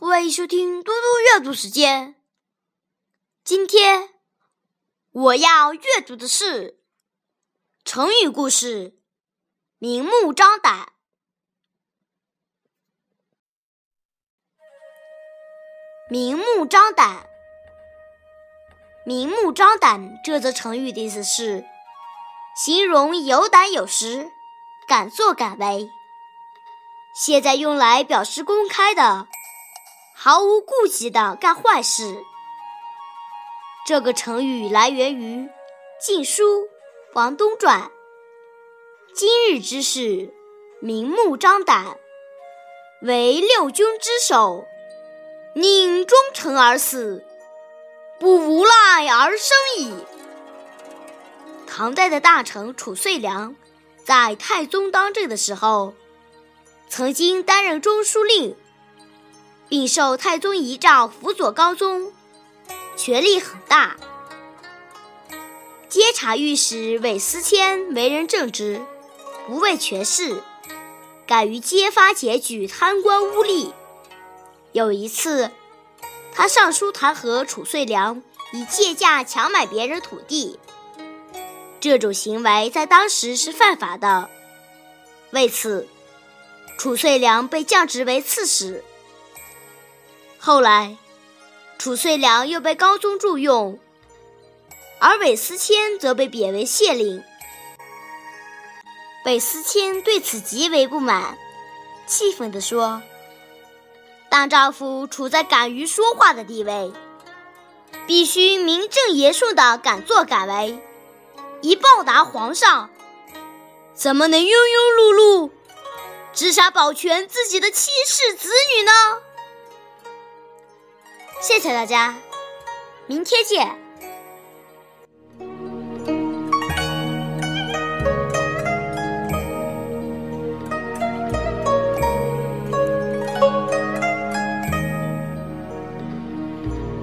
欢迎收听嘟嘟阅读时间。今天我要阅读的是成语故事“明目张胆”。明目张胆，明目张胆这则成语的意思是形容有胆有识、敢作敢为。现在用来表示公开的。毫无顾忌的干坏事，这个成语来源于《晋书·王东传》。今日之事，明目张胆，为六军之首，宁忠诚而死，不无赖而生矣。唐代的大臣褚遂良，在太宗当政的时候，曾经担任中书令。并受太宗遗诏辅佐高宗，权力很大。监察御史韦思谦为人正直，不畏权势，敢于揭发检举贪官污吏。有一次，他上书弹劾褚遂良以借价强买别人土地，这种行为在当时是犯法的。为此，褚遂良被降职为刺史。后来，褚遂良又被高宗重用，而韦思谦则被贬为县令。韦思谦对此极为不满，气愤地说：“当丈夫处在敢于说话的地位，必须名正言顺的敢作敢为，以报答皇上。怎么能庸庸碌碌，只想保全自己的妻室子女呢？”谢谢大家，明天见。